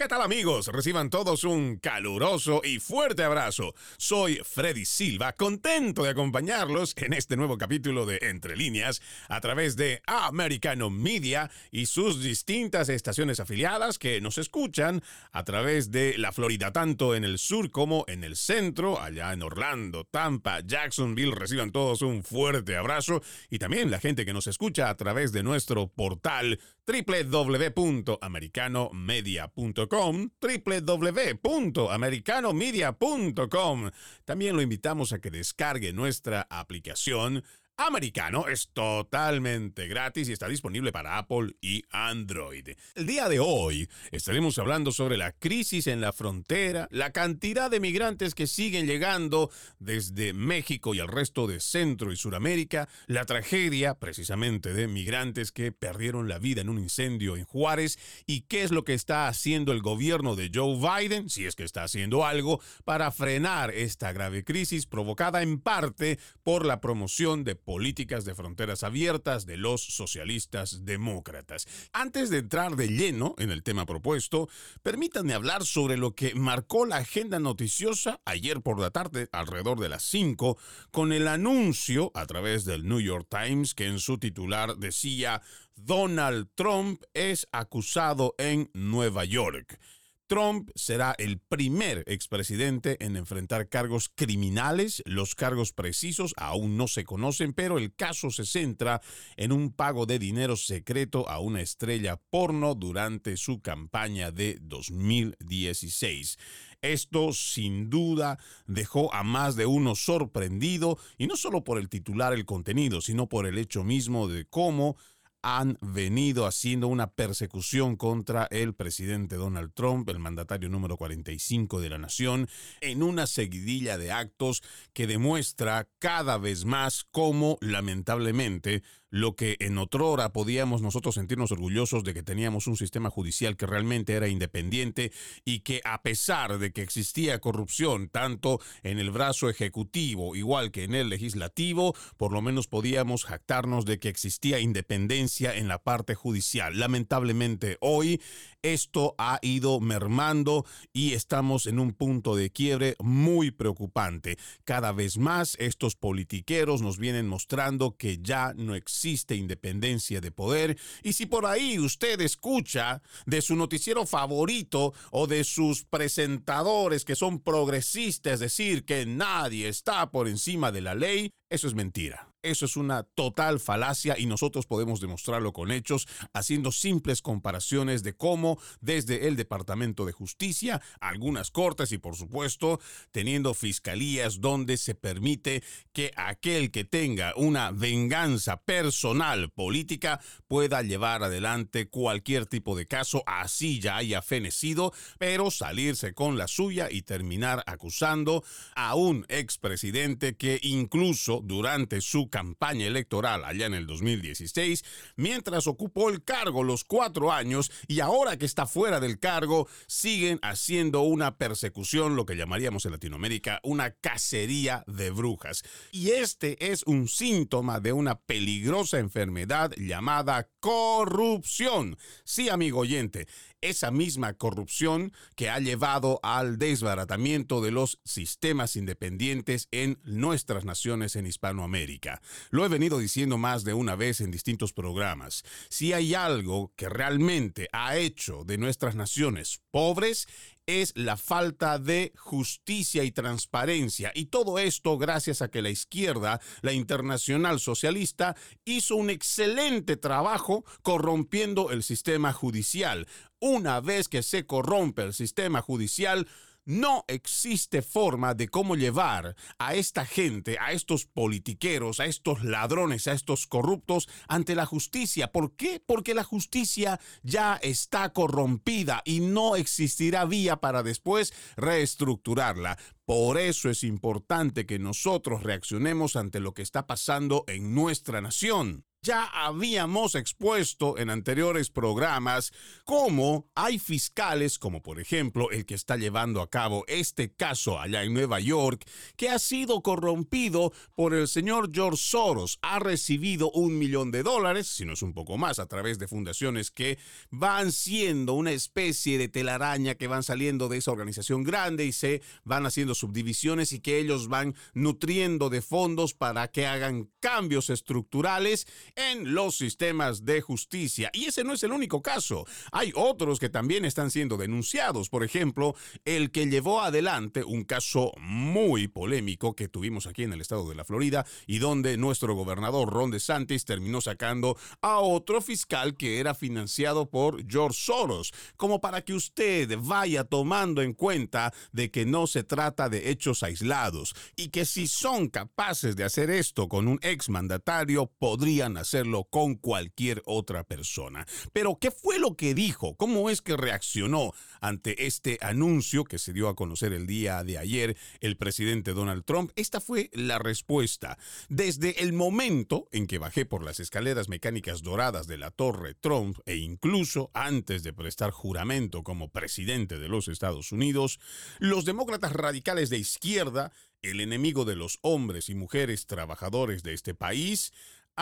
¿Qué tal amigos? Reciban todos un caluroso y fuerte abrazo. Soy Freddy Silva, contento de acompañarlos en este nuevo capítulo de Entre líneas a través de Americano Media y sus distintas estaciones afiliadas que nos escuchan a través de la Florida, tanto en el sur como en el centro, allá en Orlando, Tampa, Jacksonville. Reciban todos un fuerte abrazo y también la gente que nos escucha a través de nuestro portal www.americanomedia.com, www.americanomedia.com. También lo invitamos a que descargue nuestra aplicación americano es totalmente gratis y está disponible para Apple y Android. El día de hoy estaremos hablando sobre la crisis en la frontera, la cantidad de migrantes que siguen llegando desde México y el resto de Centro y Suramérica, la tragedia precisamente de migrantes que perdieron la vida en un incendio en Juárez y qué es lo que está haciendo el gobierno de Joe Biden, si es que está haciendo algo, para frenar esta grave crisis provocada en parte por la promoción de políticas de fronteras abiertas de los socialistas demócratas. Antes de entrar de lleno en el tema propuesto, permítanme hablar sobre lo que marcó la agenda noticiosa ayer por la tarde, alrededor de las 5, con el anuncio a través del New York Times que en su titular decía Donald Trump es acusado en Nueva York. Trump será el primer expresidente en enfrentar cargos criminales. Los cargos precisos aún no se conocen, pero el caso se centra en un pago de dinero secreto a una estrella porno durante su campaña de 2016. Esto sin duda dejó a más de uno sorprendido, y no solo por el titular el contenido, sino por el hecho mismo de cómo han venido haciendo una persecución contra el presidente Donald Trump, el mandatario número 45 de la nación, en una seguidilla de actos que demuestra cada vez más cómo, lamentablemente, lo que en otrora podíamos nosotros sentirnos orgullosos de que teníamos un sistema judicial que realmente era independiente y que a pesar de que existía corrupción tanto en el brazo ejecutivo igual que en el legislativo, por lo menos podíamos jactarnos de que existía independencia en la parte judicial. Lamentablemente hoy esto ha ido mermando y estamos en un punto de quiebre muy preocupante. Cada vez más estos politiqueros nos vienen mostrando que ya no existe existe independencia de poder y si por ahí usted escucha de su noticiero favorito o de sus presentadores que son progresistas decir que nadie está por encima de la ley, eso es mentira. Eso es una total falacia y nosotros podemos demostrarlo con hechos, haciendo simples comparaciones de cómo desde el Departamento de Justicia, algunas cortes y por supuesto teniendo fiscalías donde se permite que aquel que tenga una venganza personal política pueda llevar adelante cualquier tipo de caso, así ya haya fenecido, pero salirse con la suya y terminar acusando a un expresidente que incluso durante su campaña electoral allá en el 2016, mientras ocupó el cargo los cuatro años y ahora que está fuera del cargo, siguen haciendo una persecución, lo que llamaríamos en Latinoamérica una cacería de brujas. Y este es un síntoma de una peligrosa enfermedad llamada corrupción. Sí, amigo oyente, esa misma corrupción que ha llevado al desbaratamiento de los sistemas independientes en nuestras naciones en Hispanoamérica. Lo he venido diciendo más de una vez en distintos programas. Si hay algo que realmente ha hecho de nuestras naciones pobres, es la falta de justicia y transparencia. Y todo esto gracias a que la izquierda, la internacional socialista, hizo un excelente trabajo corrompiendo el sistema judicial. Una vez que se corrompe el sistema judicial, no existe forma de cómo llevar a esta gente, a estos politiqueros, a estos ladrones, a estos corruptos ante la justicia. ¿Por qué? Porque la justicia ya está corrompida y no existirá vía para después reestructurarla. Por eso es importante que nosotros reaccionemos ante lo que está pasando en nuestra nación. Ya habíamos expuesto en anteriores programas cómo hay fiscales, como por ejemplo el que está llevando a cabo este caso allá en Nueva York, que ha sido corrompido por el señor George Soros. Ha recibido un millón de dólares, si no es un poco más, a través de fundaciones que van siendo una especie de telaraña que van saliendo de esa organización grande y se van haciendo subdivisiones y que ellos van nutriendo de fondos para que hagan cambios estructurales en los sistemas de justicia. Y ese no es el único caso. Hay otros que también están siendo denunciados. Por ejemplo, el que llevó adelante un caso muy polémico que tuvimos aquí en el estado de la Florida y donde nuestro gobernador Ron DeSantis terminó sacando a otro fiscal que era financiado por George Soros, como para que usted vaya tomando en cuenta de que no se trata de hechos aislados y que si son capaces de hacer esto con un exmandatario, podrían hacerlo con cualquier otra persona. Pero, ¿qué fue lo que dijo? ¿Cómo es que reaccionó ante este anuncio que se dio a conocer el día de ayer el presidente Donald Trump? Esta fue la respuesta. Desde el momento en que bajé por las escaleras mecánicas doradas de la Torre Trump e incluso antes de prestar juramento como presidente de los Estados Unidos, los demócratas radicales de izquierda, el enemigo de los hombres y mujeres trabajadores de este país,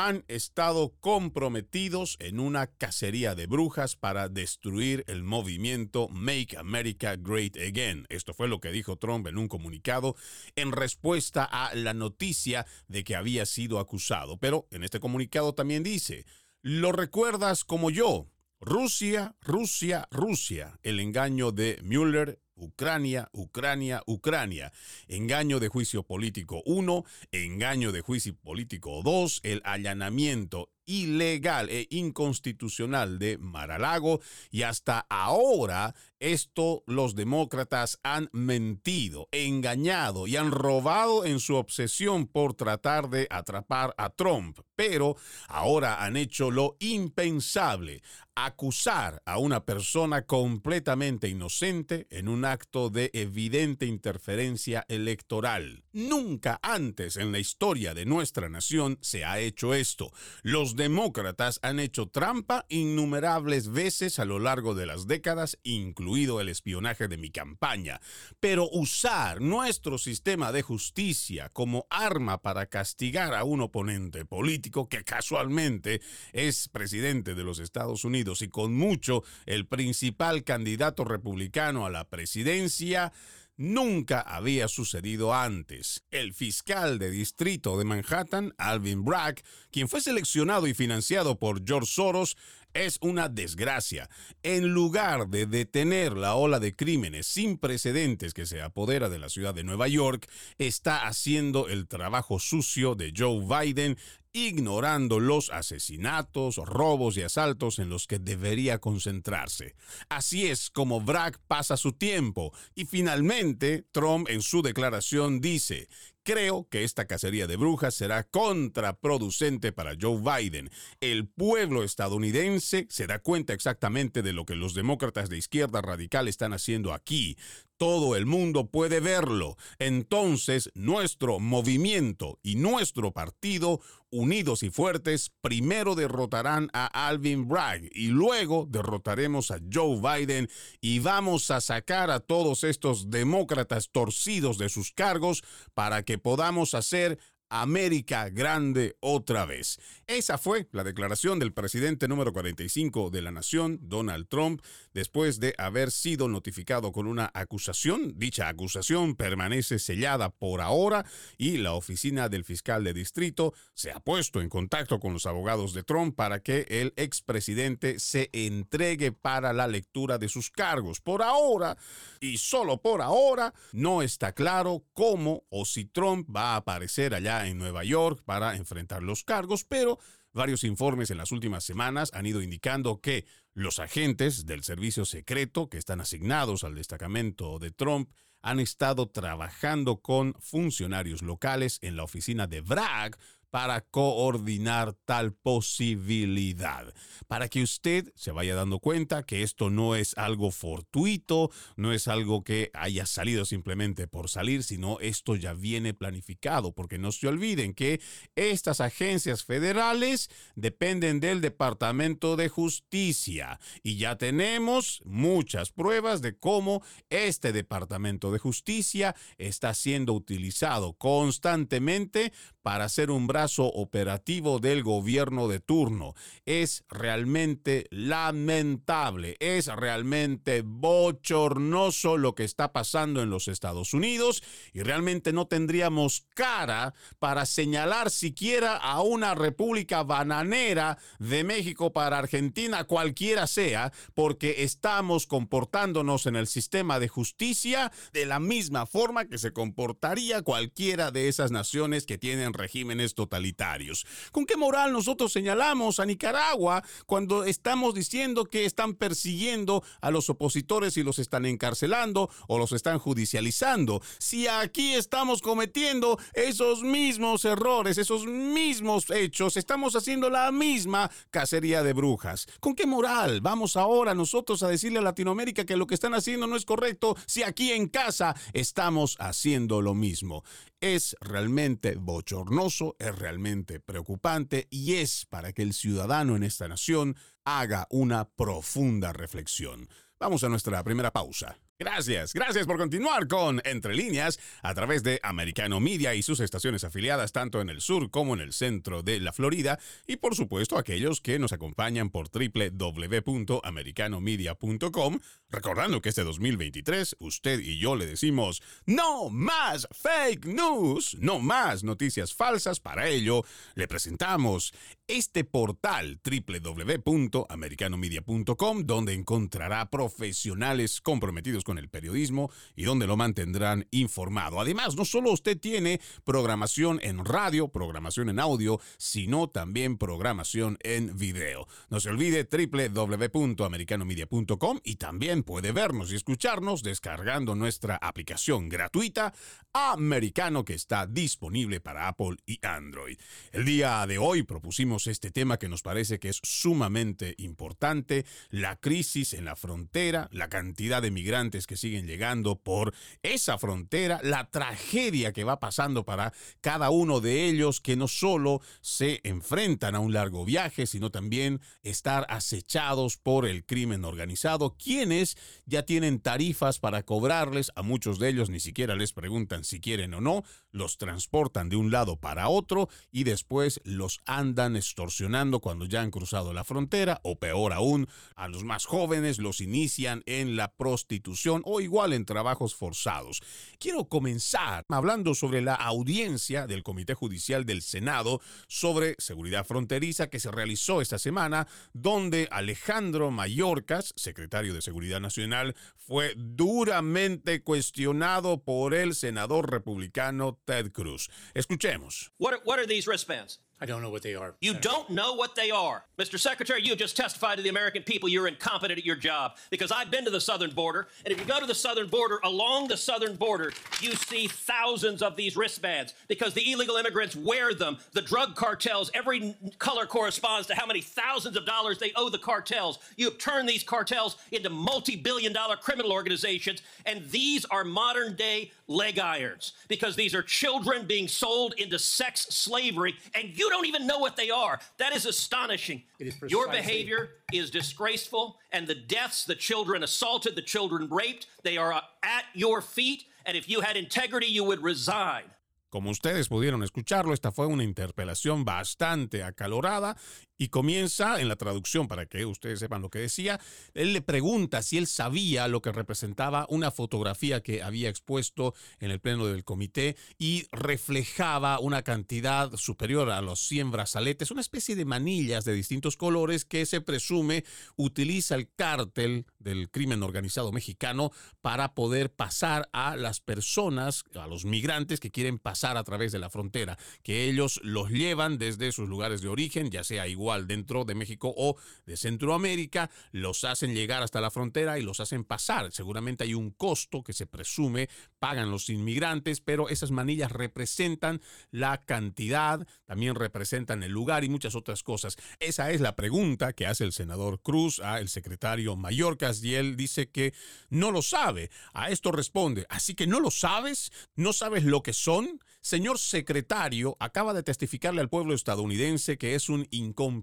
han estado comprometidos en una cacería de brujas para destruir el movimiento Make America Great Again. Esto fue lo que dijo Trump en un comunicado en respuesta a la noticia de que había sido acusado. Pero en este comunicado también dice, lo recuerdas como yo. Rusia, Rusia, Rusia. El engaño de Mueller Ucrania, Ucrania, Ucrania. Engaño de juicio político 1, engaño de juicio político 2, el allanamiento ilegal e inconstitucional de Maralago y hasta ahora esto los demócratas han mentido, engañado y han robado en su obsesión por tratar de atrapar a Trump. Pero ahora han hecho lo impensable, acusar a una persona completamente inocente en un acto de evidente interferencia electoral. Nunca antes en la historia de nuestra nación se ha hecho esto. Los demócratas han hecho trampa innumerables veces a lo largo de las décadas, incluido el espionaje de mi campaña. Pero usar nuestro sistema de justicia como arma para castigar a un oponente político que casualmente es presidente de los Estados Unidos y con mucho el principal candidato republicano a la presidencia, nunca había sucedido antes. El fiscal de distrito de Manhattan, Alvin Bragg, quien fue seleccionado y financiado por George Soros, es una desgracia. En lugar de detener la ola de crímenes sin precedentes que se apodera de la ciudad de Nueva York, está haciendo el trabajo sucio de Joe Biden ignorando los asesinatos, robos y asaltos en los que debería concentrarse. Así es como Bragg pasa su tiempo y finalmente Trump en su declaración dice, Creo que esta cacería de brujas será contraproducente para Joe Biden. El pueblo estadounidense se da cuenta exactamente de lo que los demócratas de izquierda radical están haciendo aquí. Todo el mundo puede verlo. Entonces, nuestro movimiento y nuestro partido, unidos y fuertes, primero derrotarán a Alvin Bragg y luego derrotaremos a Joe Biden y vamos a sacar a todos estos demócratas torcidos de sus cargos para que podamos hacer América Grande otra vez. Esa fue la declaración del presidente número 45 de la nación, Donald Trump, después de haber sido notificado con una acusación. Dicha acusación permanece sellada por ahora y la oficina del fiscal de distrito se ha puesto en contacto con los abogados de Trump para que el expresidente se entregue para la lectura de sus cargos. Por ahora, y solo por ahora, no está claro cómo o si Trump va a aparecer allá en Nueva York para enfrentar los cargos, pero varios informes en las últimas semanas han ido indicando que los agentes del servicio secreto que están asignados al destacamento de Trump han estado trabajando con funcionarios locales en la oficina de Bragg para coordinar tal posibilidad. Para que usted se vaya dando cuenta que esto no es algo fortuito, no es algo que haya salido simplemente por salir, sino esto ya viene planificado, porque no se olviden que estas agencias federales dependen del Departamento de Justicia y ya tenemos muchas pruebas de cómo este Departamento de Justicia está siendo utilizado constantemente para ser un brazo operativo del gobierno de turno. Es realmente lamentable, es realmente bochornoso lo que está pasando en los Estados Unidos y realmente no tendríamos cara para señalar siquiera a una república bananera de México para Argentina, cualquiera sea, porque estamos comportándonos en el sistema de justicia de la misma forma que se comportaría cualquiera de esas naciones que tienen regímenes totalitarios. ¿Con qué moral nosotros señalamos a Nicaragua cuando estamos diciendo que están persiguiendo a los opositores y los están encarcelando o los están judicializando? Si aquí estamos cometiendo esos mismos errores, esos mismos hechos, estamos haciendo la misma cacería de brujas. ¿Con qué moral vamos ahora nosotros a decirle a Latinoamérica que lo que están haciendo no es correcto si aquí en casa estamos haciendo lo mismo? Es realmente bochornoso, es realmente preocupante y es para que el ciudadano en esta nación haga una profunda reflexión. Vamos a nuestra primera pausa. Gracias, gracias por continuar con Entre líneas a través de Americano Media y sus estaciones afiliadas tanto en el sur como en el centro de la Florida y por supuesto aquellos que nos acompañan por www.americanomedia.com, recordando que este 2023 usted y yo le decimos no más fake news, no más noticias falsas, para ello le presentamos este portal www.americanomedia.com donde encontrará profesionales comprometidos con el periodismo y donde lo mantendrán informado. Además, no solo usted tiene programación en radio, programación en audio, sino también programación en video. No se olvide www.americanomedia.com y también puede vernos y escucharnos descargando nuestra aplicación gratuita Americano que está disponible para Apple y Android. El día de hoy propusimos este tema que nos parece que es sumamente importante, la crisis en la frontera, la cantidad de migrantes que siguen llegando por esa frontera, la tragedia que va pasando para cada uno de ellos que no solo se enfrentan a un largo viaje, sino también estar acechados por el crimen organizado, quienes ya tienen tarifas para cobrarles, a muchos de ellos ni siquiera les preguntan si quieren o no, los transportan de un lado para otro y después los andan extorsionando cuando ya han cruzado la frontera o peor aún, a los más jóvenes los inician en la prostitución o igual en trabajos forzados. Quiero comenzar hablando sobre la audiencia del Comité Judicial del Senado sobre seguridad fronteriza que se realizó esta semana, donde Alejandro Mayorkas, secretario de Seguridad Nacional, fue duramente cuestionado por el senador republicano Ted Cruz. Escuchemos. What are, these wristbands? I don't know what they are. You don't know what they are. Mr. Secretary, you have just testified to the American people you're incompetent at your job because I've been to the southern border, and if you go to the southern border, along the southern border, you see thousands of these wristbands because the illegal immigrants wear them. The drug cartels, every color corresponds to how many thousands of dollars they owe the cartels. You have turned these cartels into multi billion dollar criminal organizations, and these are modern day leg irons because these are children being sold into sex slavery, and you don't even know what they are. That is astonishing. It is Your behavior is disgraceful, and the deaths, the children assaulted, the children raped, they are at your feet. And if you had integrity, you would resign. Como ustedes pudieron escucharlo, esta fue una interpelación bastante acalorada y comienza en la traducción para que ustedes sepan lo que decía. Él le pregunta si él sabía lo que representaba una fotografía que había expuesto en el pleno del comité y reflejaba una cantidad superior a los 100 brazaletes, una especie de manillas de distintos colores que se presume utiliza el cártel del crimen organizado mexicano para poder pasar a las personas, a los migrantes que quieren pasar a través de la frontera, que ellos los llevan desde sus lugares de origen, ya sea igual dentro de México o de Centroamérica, los hacen llegar hasta la frontera y los hacen pasar. Seguramente hay un costo que se presume pagan los inmigrantes, pero esas manillas representan la cantidad, también representan el lugar y muchas otras cosas. Esa es la pregunta que hace el senador Cruz al secretario Mallorcas y él dice que no lo sabe. A esto responde, así que no lo sabes, no sabes lo que son. Señor secretario, acaba de testificarle al pueblo estadounidense que es un incompetente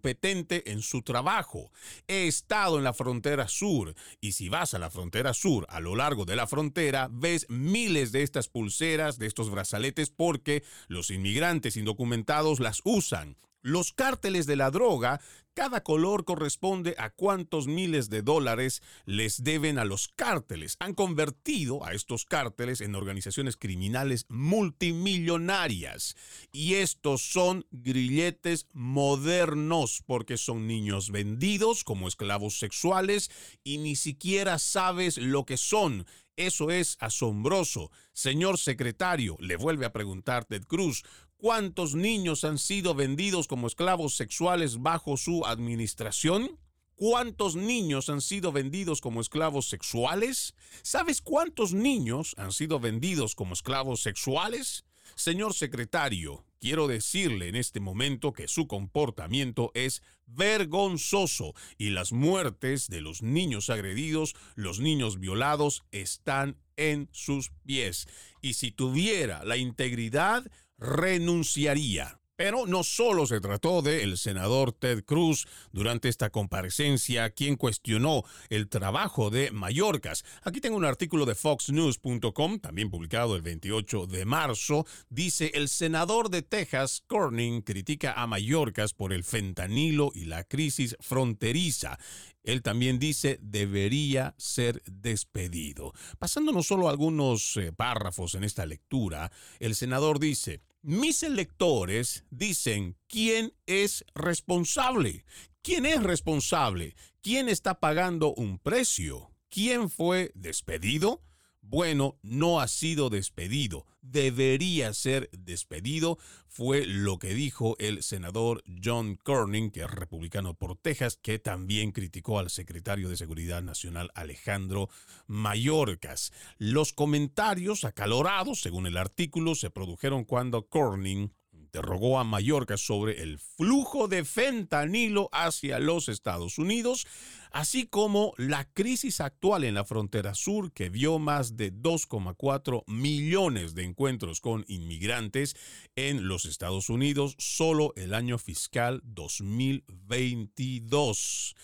en su trabajo. He estado en la frontera sur y si vas a la frontera sur, a lo largo de la frontera, ves miles de estas pulseras, de estos brazaletes, porque los inmigrantes indocumentados las usan. Los cárteles de la droga, cada color corresponde a cuántos miles de dólares les deben a los cárteles. Han convertido a estos cárteles en organizaciones criminales multimillonarias. Y estos son grilletes modernos porque son niños vendidos como esclavos sexuales y ni siquiera sabes lo que son. Eso es asombroso. Señor secretario, le vuelve a preguntar Ted Cruz, ¿Cuántos niños han sido vendidos como esclavos sexuales bajo su administración? ¿Cuántos niños han sido vendidos como esclavos sexuales? ¿Sabes cuántos niños han sido vendidos como esclavos sexuales? Señor secretario, quiero decirle en este momento que su comportamiento es vergonzoso y las muertes de los niños agredidos, los niños violados, están en sus pies. Y si tuviera la integridad, renunciaría. Pero no solo se trató de el senador Ted Cruz durante esta comparecencia, quien cuestionó el trabajo de Mallorcas. Aquí tengo un artículo de foxnews.com, también publicado el 28 de marzo. Dice, el senador de Texas, Corning, critica a Mallorcas por el fentanilo y la crisis fronteriza. Él también dice debería ser despedido. Pasándonos solo algunos eh, párrafos en esta lectura, el senador dice, mis electores dicen quién es responsable. ¿Quién es responsable? ¿Quién está pagando un precio? ¿Quién fue despedido? Bueno, no ha sido despedido, debería ser despedido, fue lo que dijo el senador John Corning, que es republicano por Texas, que también criticó al secretario de Seguridad Nacional Alejandro Mayorkas. Los comentarios acalorados, según el artículo, se produjeron cuando Corning interrogó a Mallorca sobre el flujo de fentanilo hacia los Estados Unidos, así como la crisis actual en la frontera sur que vio más de 2,4 millones de encuentros con inmigrantes en los Estados Unidos solo el año fiscal 2022.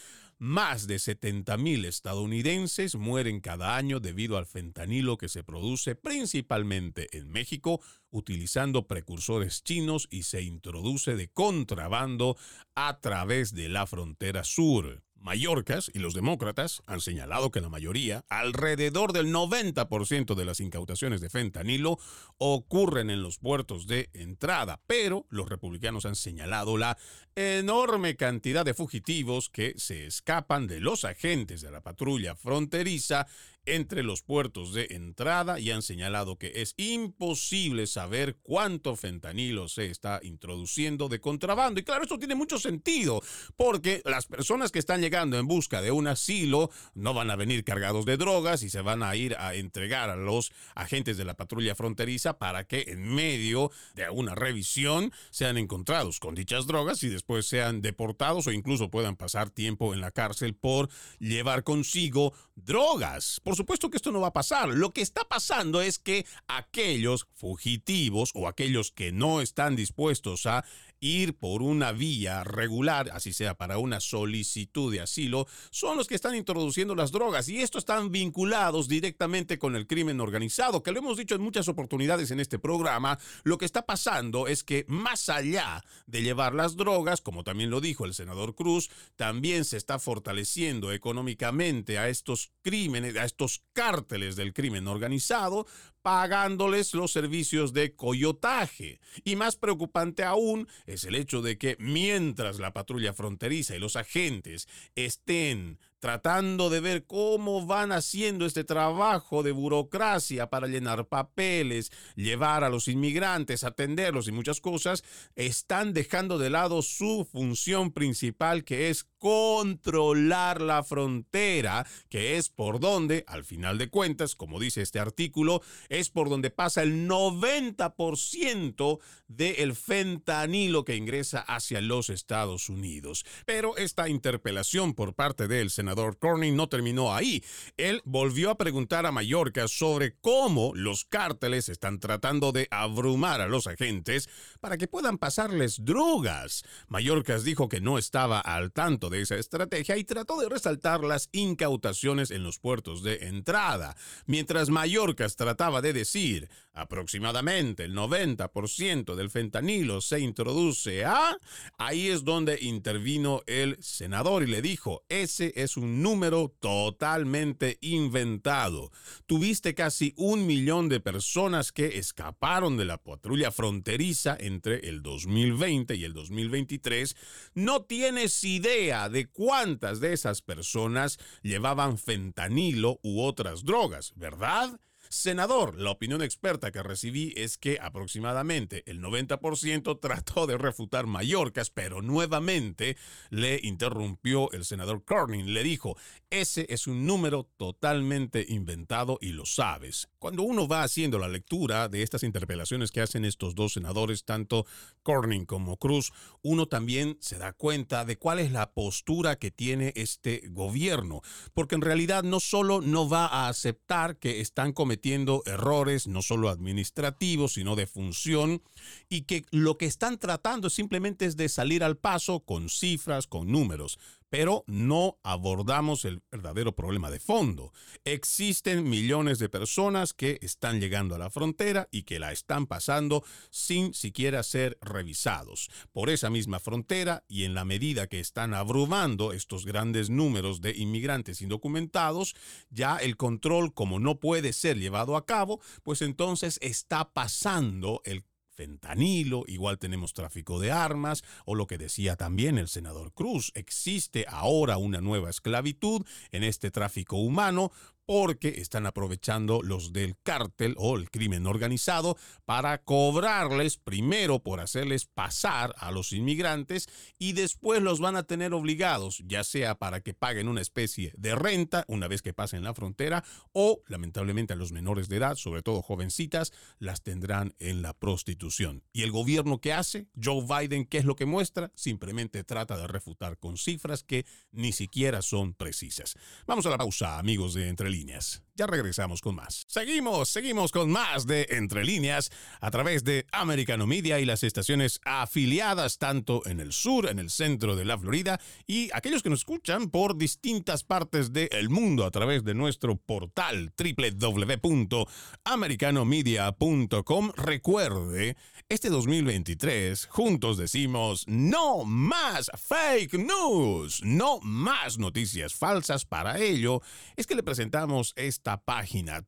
Más de 70.000 estadounidenses mueren cada año debido al fentanilo que se produce principalmente en México utilizando precursores chinos y se introduce de contrabando a través de la frontera sur. Mallorcas y los demócratas han señalado que la mayoría, alrededor del 90% de las incautaciones de fentanilo, ocurren en los puertos de entrada, pero los republicanos han señalado la enorme cantidad de fugitivos que se escapan de los agentes de la patrulla fronteriza entre los puertos de entrada y han señalado que es imposible saber cuánto fentanilo se está introduciendo de contrabando. Y claro, esto tiene mucho sentido, porque las personas que están llegando en busca de un asilo no van a venir cargados de drogas y se van a ir a entregar a los agentes de la patrulla fronteriza para que en medio de una revisión sean encontrados con dichas drogas y después sean deportados o incluso puedan pasar tiempo en la cárcel por llevar consigo drogas. Por supuesto que esto no va a pasar. Lo que está pasando es que aquellos fugitivos o aquellos que no están dispuestos a ir por una vía regular, así sea para una solicitud de asilo, son los que están introduciendo las drogas. Y estos están vinculados directamente con el crimen organizado, que lo hemos dicho en muchas oportunidades en este programa, lo que está pasando es que más allá de llevar las drogas, como también lo dijo el senador Cruz, también se está fortaleciendo económicamente a estos crímenes, a estos cárteles del crimen organizado, pagándoles los servicios de coyotaje. Y más preocupante aún es el hecho de que mientras la patrulla fronteriza y los agentes estén tratando de ver cómo van haciendo este trabajo de burocracia para llenar papeles, llevar a los inmigrantes, atenderlos y muchas cosas, están dejando de lado su función principal que es controlar la frontera, que es por donde, al final de cuentas, como dice este artículo, es por donde pasa el 90% del fentanilo que ingresa hacia los Estados Unidos. Pero esta interpelación por parte del senador Corning no terminó ahí. Él volvió a preguntar a Mallorca sobre cómo los cárteles están tratando de abrumar a los agentes para que puedan pasarles drogas. Mallorcas dijo que no estaba al tanto de esa estrategia y trató de resaltar las incautaciones en los puertos de entrada, mientras Mallorcas trataba de decir aproximadamente el 90% del fentanilo se introduce a, ahí es donde intervino el senador y le dijo, ese es un número totalmente inventado. Tuviste casi un millón de personas que escaparon de la patrulla fronteriza entre el 2020 y el 2023. No tienes idea de cuántas de esas personas llevaban fentanilo u otras drogas, ¿verdad? Senador, la opinión experta que recibí es que aproximadamente el 90% trató de refutar Mallorcas, pero nuevamente le interrumpió el senador Corning. Le dijo, ese es un número totalmente inventado y lo sabes. Cuando uno va haciendo la lectura de estas interpelaciones que hacen estos dos senadores, tanto Corning como Cruz, uno también se da cuenta de cuál es la postura que tiene este gobierno, porque en realidad no solo no va a aceptar que están errores, no solo administrativos, sino de función, y que lo que están tratando simplemente es de salir al paso con cifras, con números pero no abordamos el verdadero problema de fondo. Existen millones de personas que están llegando a la frontera y que la están pasando sin siquiera ser revisados. Por esa misma frontera y en la medida que están abrumando estos grandes números de inmigrantes indocumentados, ya el control como no puede ser llevado a cabo, pues entonces está pasando el fentanilo, igual tenemos tráfico de armas, o lo que decía también el senador Cruz, existe ahora una nueva esclavitud en este tráfico humano porque están aprovechando los del cártel o el crimen organizado para cobrarles primero por hacerles pasar a los inmigrantes y después los van a tener obligados, ya sea para que paguen una especie de renta una vez que pasen la frontera o lamentablemente a los menores de edad, sobre todo jovencitas, las tendrán en la prostitución. ¿Y el gobierno qué hace? Joe Biden, ¿qué es lo que muestra? Simplemente trata de refutar con cifras que ni siquiera son precisas. Vamos a la pausa, amigos de Entre líneas. Ya regresamos con más. Seguimos, seguimos con más de Entre líneas a través de Americano Media y las estaciones afiliadas tanto en el sur, en el centro de la Florida y aquellos que nos escuchan por distintas partes del mundo a través de nuestro portal www.americanomedia.com. Recuerde, este 2023 juntos decimos no más fake news, no más noticias falsas. Para ello es que le presentamos esta página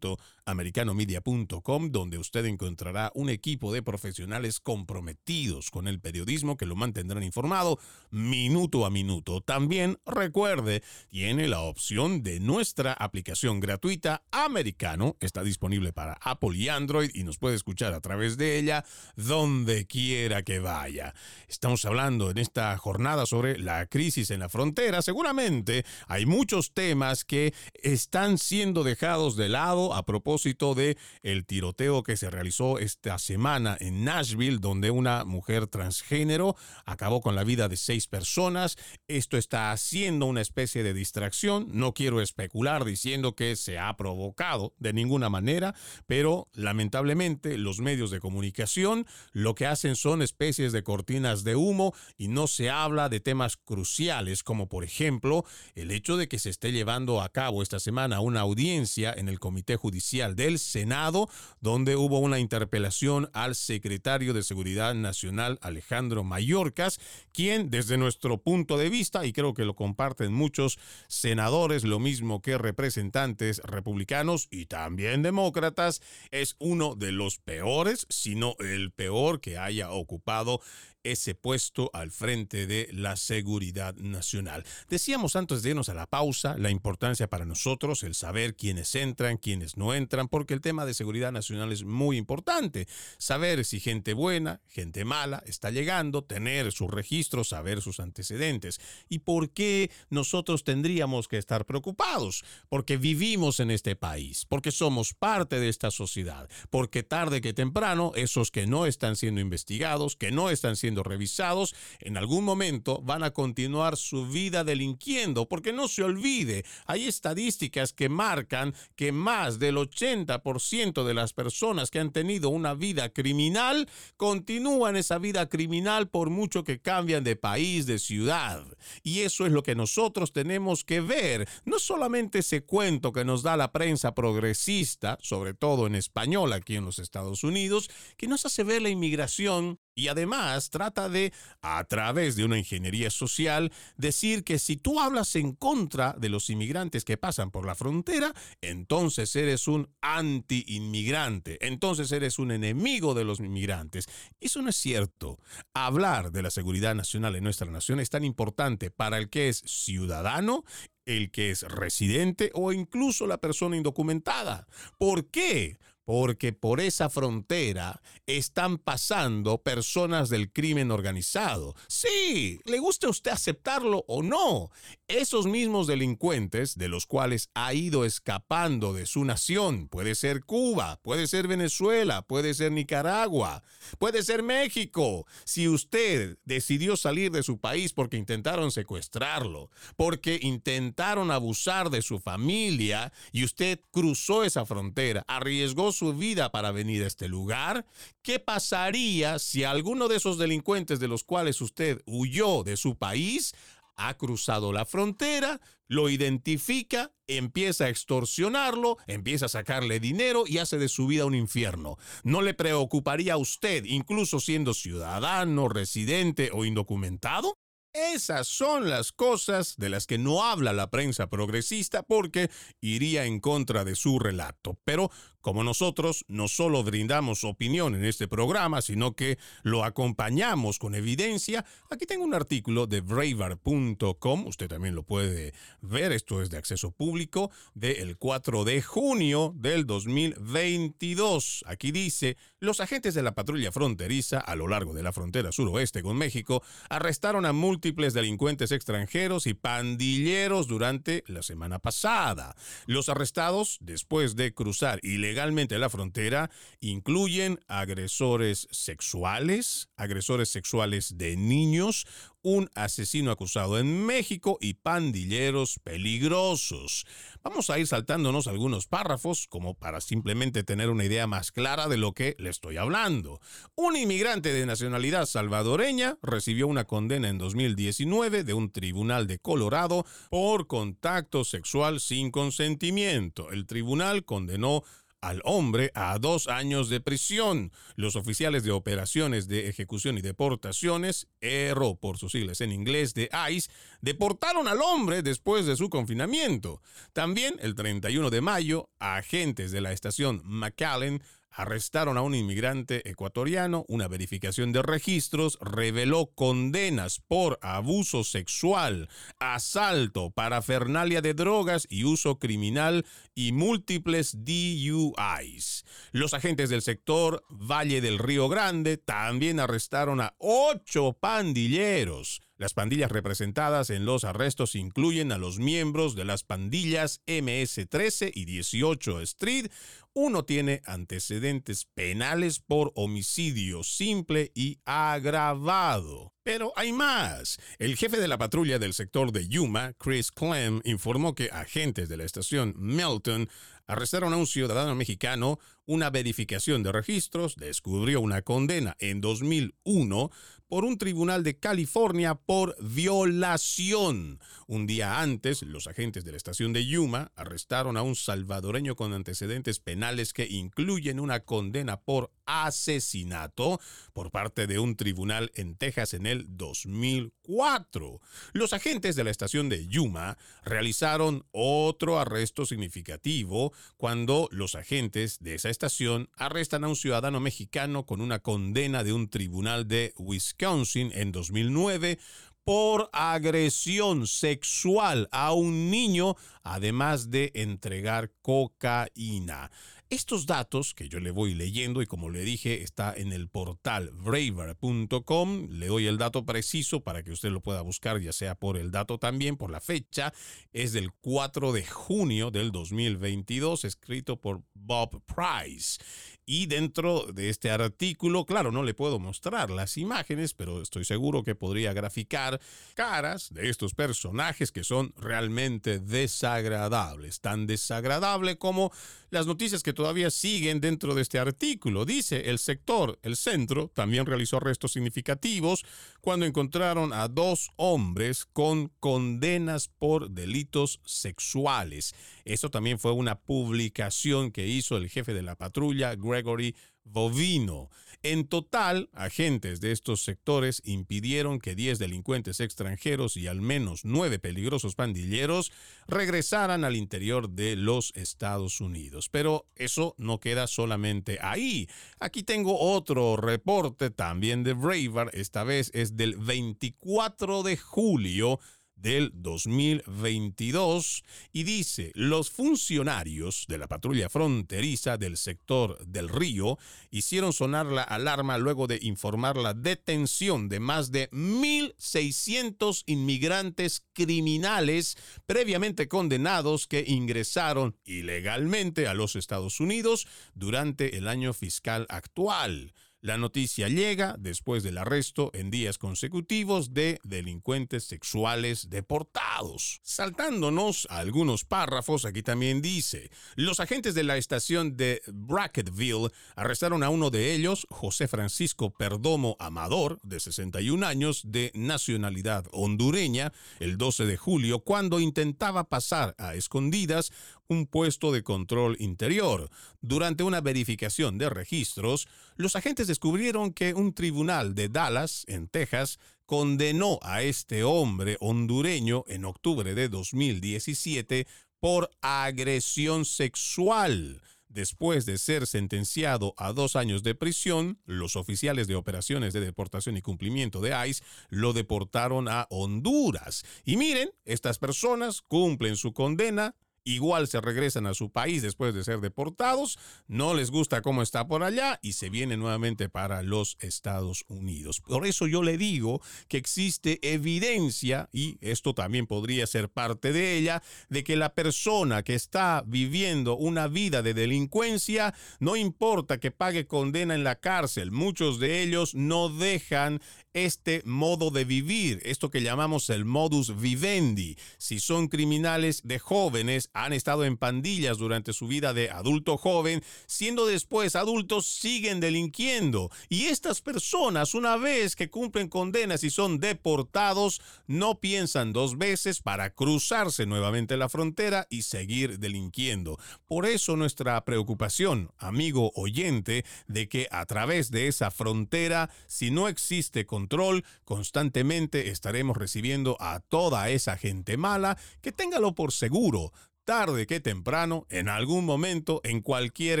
www.americanomedia.com donde usted encontrará un equipo de profesionales comprometidos con el periodismo que lo mantendrán informado minuto a minuto. También recuerde, tiene la opción de nuestra aplicación gratuita Americano, está disponible para Apple y Android y nos puede escuchar a través de ella donde quiera que vaya. Estamos hablando en esta jornada sobre la crisis en la frontera. Seguramente hay muchos temas que están siendo dejados de lado a propósito de el tiroteo que se realizó esta semana en Nashville, donde una mujer transgénero acabó con la vida de seis personas. Esto está haciendo una especie de distracción. No quiero especular diciendo que se ha provocado de ninguna manera, pero lamentablemente los medios de comunicación lo que hacen son especies de cortinas de humo y no se habla de temas cruciales como por ejemplo el hecho de que se esté llevando a cabo esta semana una audiencia en el Comité Judicial del Senado, donde hubo una interpelación al secretario de Seguridad Nacional, Alejandro Mayorkas, quien desde nuestro punto de vista, y creo que lo comparten muchos senadores, lo mismo que representantes republicanos y también demócratas, es uno de los peores, si no el peor que haya ocupado ese puesto al frente de la seguridad nacional. Decíamos antes de irnos a la pausa la importancia para nosotros el saber quiénes entran, quiénes no entran, porque el tema de seguridad nacional es muy importante. Saber si gente buena, gente mala está llegando, tener sus registros, saber sus antecedentes. ¿Y por qué nosotros tendríamos que estar preocupados? Porque vivimos en este país, porque somos parte de esta sociedad, porque tarde que temprano esos que no están siendo investigados, que no están siendo revisados, en algún momento van a continuar su vida delinquiendo, porque no se olvide, hay estadísticas que marcan que más del 80% de las personas que han tenido una vida criminal continúan esa vida criminal por mucho que cambian de país, de ciudad. Y eso es lo que nosotros tenemos que ver, no solamente ese cuento que nos da la prensa progresista, sobre todo en español aquí en los Estados Unidos, que nos hace ver la inmigración y además trata de, a través de una ingeniería social, decir que si tú hablas en contra de los inmigrantes que pasan por la frontera, entonces eres un anti-inmigrante, entonces eres un enemigo de los inmigrantes. Eso no es cierto. Hablar de la seguridad nacional en nuestra nación es tan importante para el que es ciudadano el que es residente o incluso la persona indocumentada. ¿Por qué? Porque por esa frontera están pasando personas del crimen organizado. Sí, le guste a usted aceptarlo o no, esos mismos delincuentes de los cuales ha ido escapando de su nación, puede ser Cuba, puede ser Venezuela, puede ser Nicaragua, puede ser México. Si usted decidió salir de su país porque intentaron secuestrarlo, porque intentaron abusar de su familia y usted cruzó esa frontera, arriesgó su vida para venir a este lugar, ¿qué pasaría si alguno de esos delincuentes de los cuales usted huyó de su país ha cruzado la frontera, lo identifica, empieza a extorsionarlo, empieza a sacarle dinero y hace de su vida un infierno. ¿No le preocuparía a usted, incluso siendo ciudadano, residente o indocumentado? Esas son las cosas de las que no habla la prensa progresista porque iría en contra de su relato. Pero como nosotros no solo brindamos opinión en este programa, sino que lo acompañamos con evidencia, aquí tengo un artículo de braver.com, usted también lo puede ver, esto es de acceso público, del 4 de junio del 2022. Aquí dice, los agentes de la patrulla fronteriza a lo largo de la frontera suroeste con México arrestaron a múltiples delincuentes extranjeros y pandilleros durante la semana pasada. Los arrestados, después de cruzar ilegalmente, legalmente la frontera incluyen agresores sexuales, agresores sexuales de niños, un asesino acusado en México y pandilleros peligrosos. Vamos a ir saltándonos algunos párrafos como para simplemente tener una idea más clara de lo que le estoy hablando. Un inmigrante de nacionalidad salvadoreña recibió una condena en 2019 de un tribunal de Colorado por contacto sexual sin consentimiento. El tribunal condenó al hombre a dos años de prisión. Los oficiales de operaciones de ejecución y deportaciones, ERO por sus siglas en inglés de ICE, deportaron al hombre después de su confinamiento. También el 31 de mayo, agentes de la estación McAllen arrestaron a un inmigrante ecuatoriano, una verificación de registros reveló condenas por abuso sexual, asalto, parafernalia de drogas y uso criminal y múltiples DUIs. Los agentes del sector Valle del Río Grande también arrestaron a ocho pandilleros. Las pandillas representadas en los arrestos incluyen a los miembros de las pandillas MS-13 y 18 Street, uno tiene antecedentes penales por homicidio simple y agravado. Pero hay más. El jefe de la patrulla del sector de Yuma, Chris Clem, informó que agentes de la estación Melton arrestaron a un ciudadano mexicano, una verificación de registros descubrió una condena en 2001 por un tribunal de California por violación. Un día antes, los agentes de la estación de Yuma arrestaron a un salvadoreño con antecedentes penales que incluyen una condena por asesinato por parte de un tribunal en Texas en el 2004. Los agentes de la estación de Yuma realizaron otro arresto significativo cuando los agentes de esa estación arrestan a un ciudadano mexicano con una condena de un tribunal de Wisconsin en 2009 por agresión sexual a un niño, además de entregar cocaína. Estos datos que yo le voy leyendo y como le dije está en el portal braver.com, le doy el dato preciso para que usted lo pueda buscar ya sea por el dato también, por la fecha, es del 4 de junio del 2022, escrito por Bob Price. Y dentro de este artículo, claro, no le puedo mostrar las imágenes, pero estoy seguro que podría graficar caras de estos personajes que son realmente desagradables, tan desagradable como las noticias que todavía siguen dentro de este artículo. Dice, el sector, el centro, también realizó arrestos significativos cuando encontraron a dos hombres con condenas por delitos sexuales. Eso también fue una publicación que hizo el jefe de la patrulla, Gregory Bovino. En total, agentes de estos sectores impidieron que 10 delincuentes extranjeros y al menos 9 peligrosos pandilleros regresaran al interior de los Estados Unidos. Pero eso no queda solamente ahí. Aquí tengo otro reporte también de Braver, esta vez es del 24 de julio del 2022 y dice, los funcionarios de la patrulla fronteriza del sector del río hicieron sonar la alarma luego de informar la detención de más de 1.600 inmigrantes criminales previamente condenados que ingresaron ilegalmente a los Estados Unidos durante el año fiscal actual. La noticia llega después del arresto en días consecutivos de delincuentes sexuales deportados. Saltándonos a algunos párrafos, aquí también dice, los agentes de la estación de Bracketville arrestaron a uno de ellos, José Francisco Perdomo Amador, de 61 años, de nacionalidad hondureña, el 12 de julio, cuando intentaba pasar a escondidas un puesto de control interior. Durante una verificación de registros, los agentes descubrieron que un tribunal de Dallas, en Texas, condenó a este hombre hondureño en octubre de 2017 por agresión sexual. Después de ser sentenciado a dos años de prisión, los oficiales de operaciones de deportación y cumplimiento de ICE lo deportaron a Honduras. Y miren, estas personas cumplen su condena igual se regresan a su país después de ser deportados, no les gusta cómo está por allá y se vienen nuevamente para los Estados Unidos. Por eso yo le digo que existe evidencia, y esto también podría ser parte de ella, de que la persona que está viviendo una vida de delincuencia, no importa que pague condena en la cárcel, muchos de ellos no dejan este modo de vivir, esto que llamamos el modus vivendi. Si son criminales de jóvenes, han estado en pandillas durante su vida de adulto joven, siendo después adultos siguen delinquiendo. Y estas personas, una vez que cumplen condenas y son deportados, no piensan dos veces para cruzarse nuevamente la frontera y seguir delinquiendo. Por eso nuestra preocupación, amigo oyente, de que a través de esa frontera, si no existe control, constantemente estaremos recibiendo a toda esa gente mala que téngalo por seguro tarde que temprano, en algún momento, en cualquier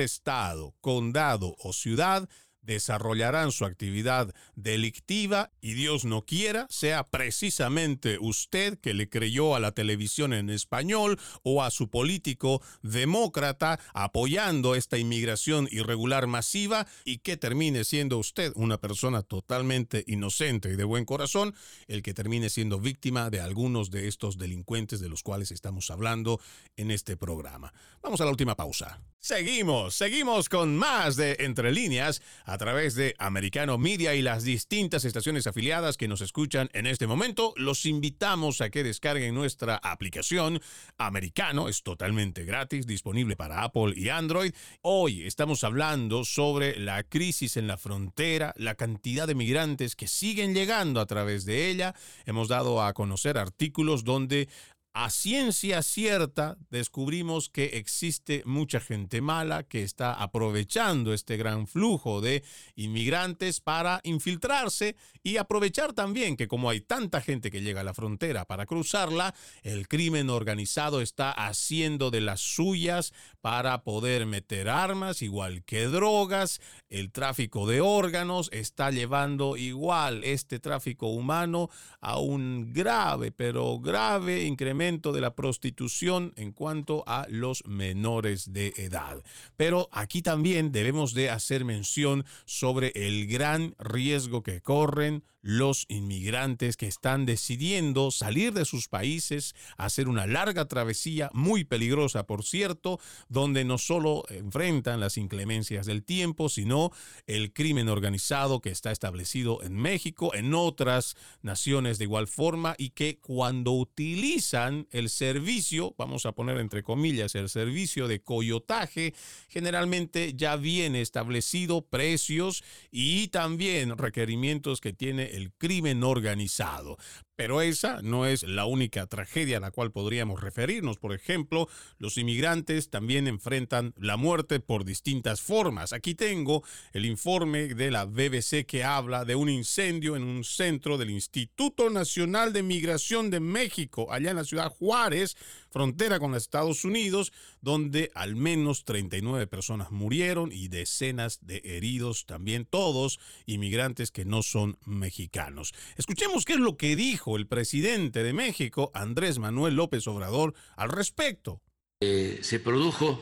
estado, condado o ciudad, desarrollarán su actividad delictiva y Dios no quiera sea precisamente usted que le creyó a la televisión en español o a su político demócrata apoyando esta inmigración irregular masiva y que termine siendo usted una persona totalmente inocente y de buen corazón el que termine siendo víctima de algunos de estos delincuentes de los cuales estamos hablando en este programa. Vamos a la última pausa. Seguimos, seguimos con más de Entre líneas a través de Americano Media y las distintas estaciones afiliadas que nos escuchan en este momento. Los invitamos a que descarguen nuestra aplicación. Americano es totalmente gratis, disponible para Apple y Android. Hoy estamos hablando sobre la crisis en la frontera, la cantidad de migrantes que siguen llegando a través de ella. Hemos dado a conocer artículos donde a ciencia cierta descubrimos que existe mucha gente mala que está aprovechando este gran flujo de inmigrantes para infiltrarse y aprovechar también que como hay tanta gente que llega a la frontera para cruzarla, el crimen organizado está haciendo de las suyas para poder meter armas, igual que drogas, el tráfico de órganos está llevando igual este tráfico humano a un grave, pero grave incremento de la prostitución en cuanto a los menores de edad. Pero aquí también debemos de hacer mención sobre el gran riesgo que corren los inmigrantes que están decidiendo salir de sus países, hacer una larga travesía, muy peligrosa por cierto, donde no solo enfrentan las inclemencias del tiempo, sino el crimen organizado que está establecido en México, en otras naciones de igual forma, y que cuando utilizan el servicio, vamos a poner entre comillas, el servicio de coyotaje, generalmente ya viene establecido precios y también requerimientos que tiene el crimen organizado. Pero esa no es la única tragedia a la cual podríamos referirnos. Por ejemplo, los inmigrantes también enfrentan la muerte por distintas formas. Aquí tengo el informe de la BBC que habla de un incendio en un centro del Instituto Nacional de Migración de México, allá en la ciudad Juárez, frontera con los Estados Unidos, donde al menos 39 personas murieron y decenas de heridos, también todos inmigrantes que no son mexicanos. Escuchemos qué es lo que dijo el presidente de México, Andrés Manuel López Obrador, al respecto. Eh, se produjo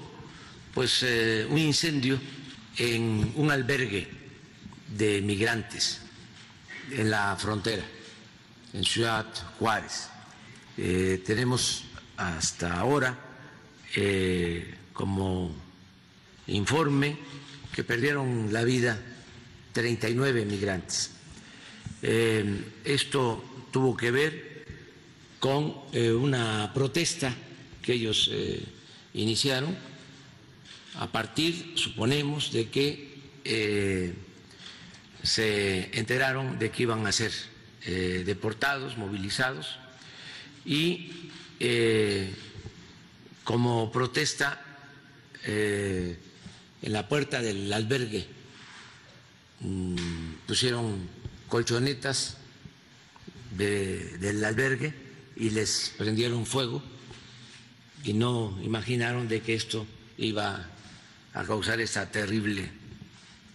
pues eh, un incendio en un albergue de migrantes en la frontera, en Ciudad Juárez. Eh, tenemos hasta ahora como informe que perdieron la vida 39 migrantes. Esto tuvo que ver con eh, una protesta que ellos eh, iniciaron a partir, suponemos, de que eh, se enteraron de que iban a ser deportados, movilizados, y como protesta en la puerta del albergue mm, pusieron colchonetas del albergue y les prendieron fuego y no imaginaron de que esto iba a causar esa terrible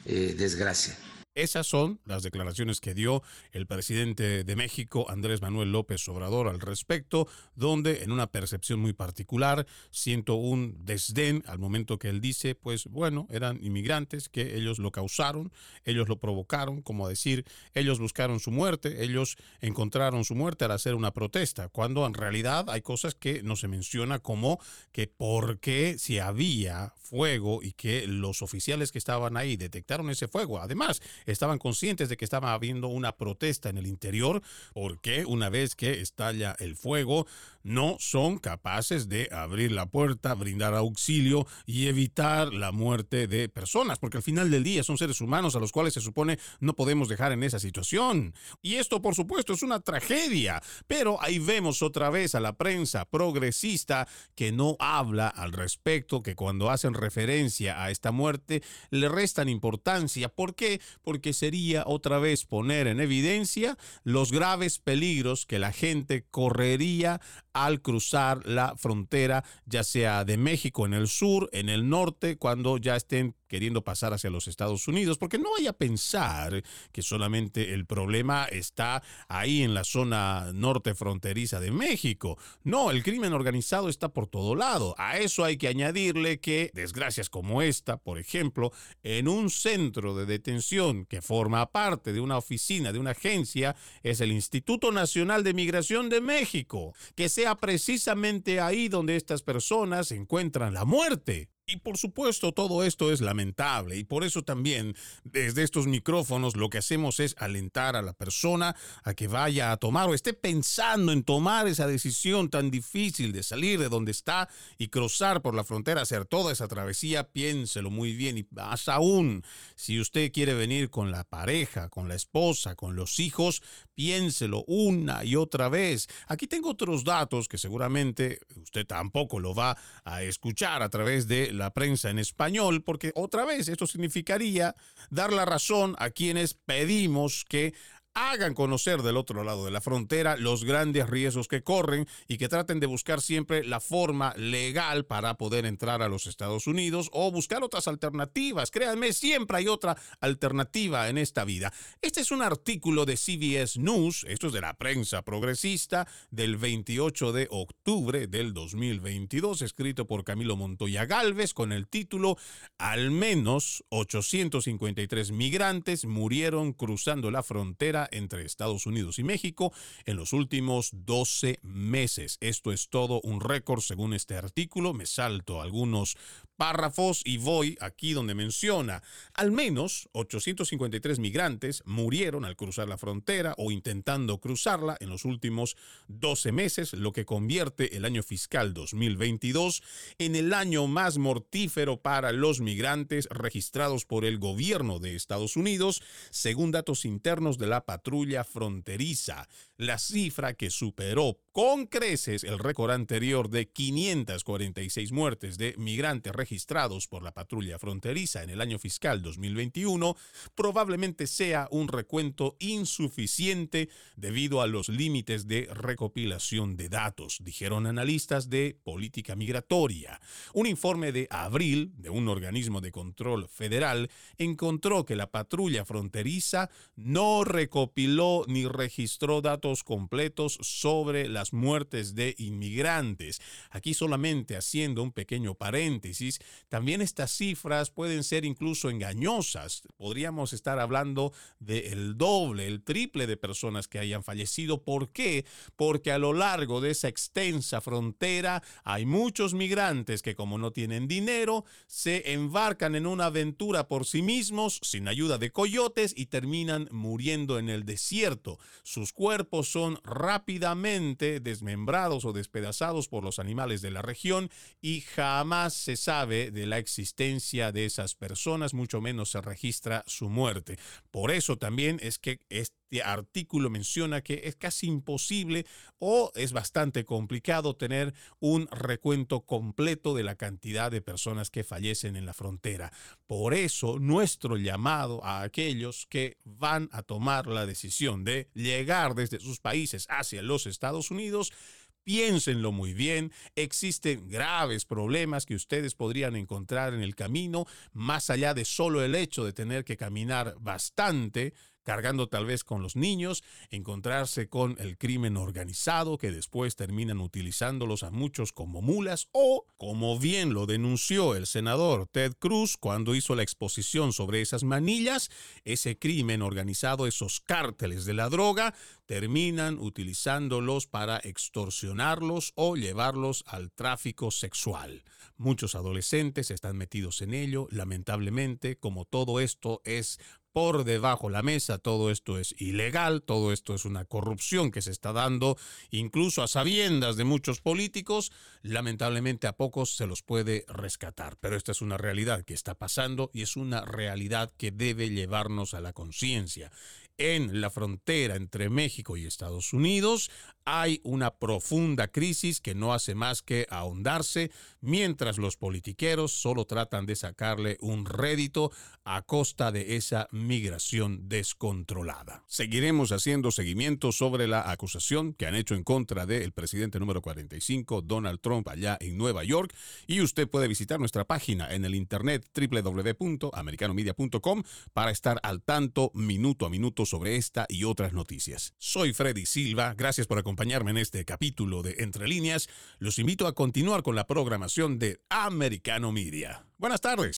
eh, desgracia. Esas son las declaraciones que dio el presidente de México, Andrés Manuel López Obrador, al respecto, donde en una percepción muy particular siento un desdén al momento que él dice, pues bueno, eran inmigrantes que ellos lo causaron, ellos lo provocaron, como decir, ellos buscaron su muerte, ellos encontraron su muerte al hacer una protesta, cuando en realidad hay cosas que no se menciona como que por qué si había fuego y que los oficiales que estaban ahí detectaron ese fuego. Además, estaban conscientes de que estaba habiendo una protesta en el interior porque una vez que estalla el fuego, no son capaces de abrir la puerta, brindar auxilio y evitar la muerte de personas, porque al final del día son seres humanos a los cuales se supone no podemos dejar en esa situación. Y esto, por supuesto, es una tragedia, pero ahí vemos otra vez a la prensa progresista que no habla al respecto, que cuando hacen referencia a esta muerte le restan importancia. ¿Por qué? Porque sería otra vez poner en evidencia los graves peligros que la gente correría al cruzar la frontera, ya sea de México en el sur, en el norte, cuando ya estén queriendo pasar hacia los Estados Unidos, porque no vaya a pensar que solamente el problema está ahí en la zona norte fronteriza de México. No, el crimen organizado está por todo lado. A eso hay que añadirle que desgracias como esta, por ejemplo, en un centro de detención que forma parte de una oficina, de una agencia, es el Instituto Nacional de Migración de México, que precisamente ahí donde estas personas encuentran la muerte. Y por supuesto todo esto es lamentable y por eso también desde estos micrófonos lo que hacemos es alentar a la persona a que vaya a tomar o esté pensando en tomar esa decisión tan difícil de salir de donde está y cruzar por la frontera, hacer toda esa travesía, piénselo muy bien y más aún, si usted quiere venir con la pareja, con la esposa, con los hijos, piénselo una y otra vez. Aquí tengo otros datos que seguramente usted tampoco lo va a escuchar a través de la prensa en español, porque otra vez esto significaría dar la razón a quienes pedimos que hagan conocer del otro lado de la frontera los grandes riesgos que corren y que traten de buscar siempre la forma legal para poder entrar a los Estados Unidos o buscar otras alternativas. Créanme, siempre hay otra alternativa en esta vida. Este es un artículo de CBS News, esto es de la prensa progresista, del 28 de octubre del 2022, escrito por Camilo Montoya Galvez con el título Al menos 853 migrantes murieron cruzando la frontera entre Estados Unidos y México en los últimos 12 meses. Esto es todo un récord según este artículo. Me salto algunos párrafos y voy aquí donde menciona, al menos 853 migrantes murieron al cruzar la frontera o intentando cruzarla en los últimos 12 meses, lo que convierte el año fiscal 2022 en el año más mortífero para los migrantes registrados por el gobierno de Estados Unidos, según datos internos de la patrulla fronteriza. La cifra que superó con creces el récord anterior de 546 muertes de migrantes registrados por la patrulla fronteriza en el año fiscal 2021 probablemente sea un recuento insuficiente debido a los límites de recopilación de datos, dijeron analistas de política migratoria. Un informe de abril de un organismo de control federal encontró que la patrulla fronteriza no recopiló ni registró datos completos sobre la muertes de inmigrantes. Aquí solamente haciendo un pequeño paréntesis, también estas cifras pueden ser incluso engañosas. Podríamos estar hablando del doble, el triple de personas que hayan fallecido. ¿Por qué? Porque a lo largo de esa extensa frontera hay muchos migrantes que como no tienen dinero, se embarcan en una aventura por sí mismos, sin ayuda de coyotes, y terminan muriendo en el desierto. Sus cuerpos son rápidamente desmembrados o despedazados por los animales de la región y jamás se sabe de la existencia de esas personas, mucho menos se registra su muerte. Por eso también es que este artículo menciona que es casi imposible o es bastante complicado tener un recuento completo de la cantidad de personas que fallecen en la frontera. Por eso nuestro llamado a aquellos que van a tomar la decisión de llegar desde sus países hacia los Estados Unidos Piénsenlo muy bien, existen graves problemas que ustedes podrían encontrar en el camino, más allá de solo el hecho de tener que caminar bastante, cargando tal vez con los niños, encontrarse con el crimen organizado que después terminan utilizándolos a muchos como mulas o, como bien lo denunció el senador Ted Cruz cuando hizo la exposición sobre esas manillas, ese crimen organizado, esos cárteles de la droga, terminan utilizándolos para extorsionarlos o llevarlos al tráfico sexual. Muchos adolescentes están metidos en ello, lamentablemente, como todo esto es por debajo la mesa. Todo esto es ilegal, todo esto es una corrupción que se está dando incluso a sabiendas de muchos políticos. Lamentablemente a pocos se los puede rescatar, pero esta es una realidad que está pasando y es una realidad que debe llevarnos a la conciencia en la frontera entre México y Estados Unidos hay una profunda crisis que no hace más que ahondarse, mientras los politiqueros solo tratan de sacarle un rédito a costa de esa migración descontrolada. Seguiremos haciendo seguimiento sobre la acusación que han hecho en contra del presidente número 45, Donald Trump, allá en Nueva York, y usted puede visitar nuestra página en el internet www.americanomedia.com para estar al tanto minuto a minuto sobre esta y otras noticias. Soy Freddy Silva, gracias por acompañarnos acompañarme en este capítulo de Entre líneas, los invito a continuar con la programación de Americano Media. Buenas tardes.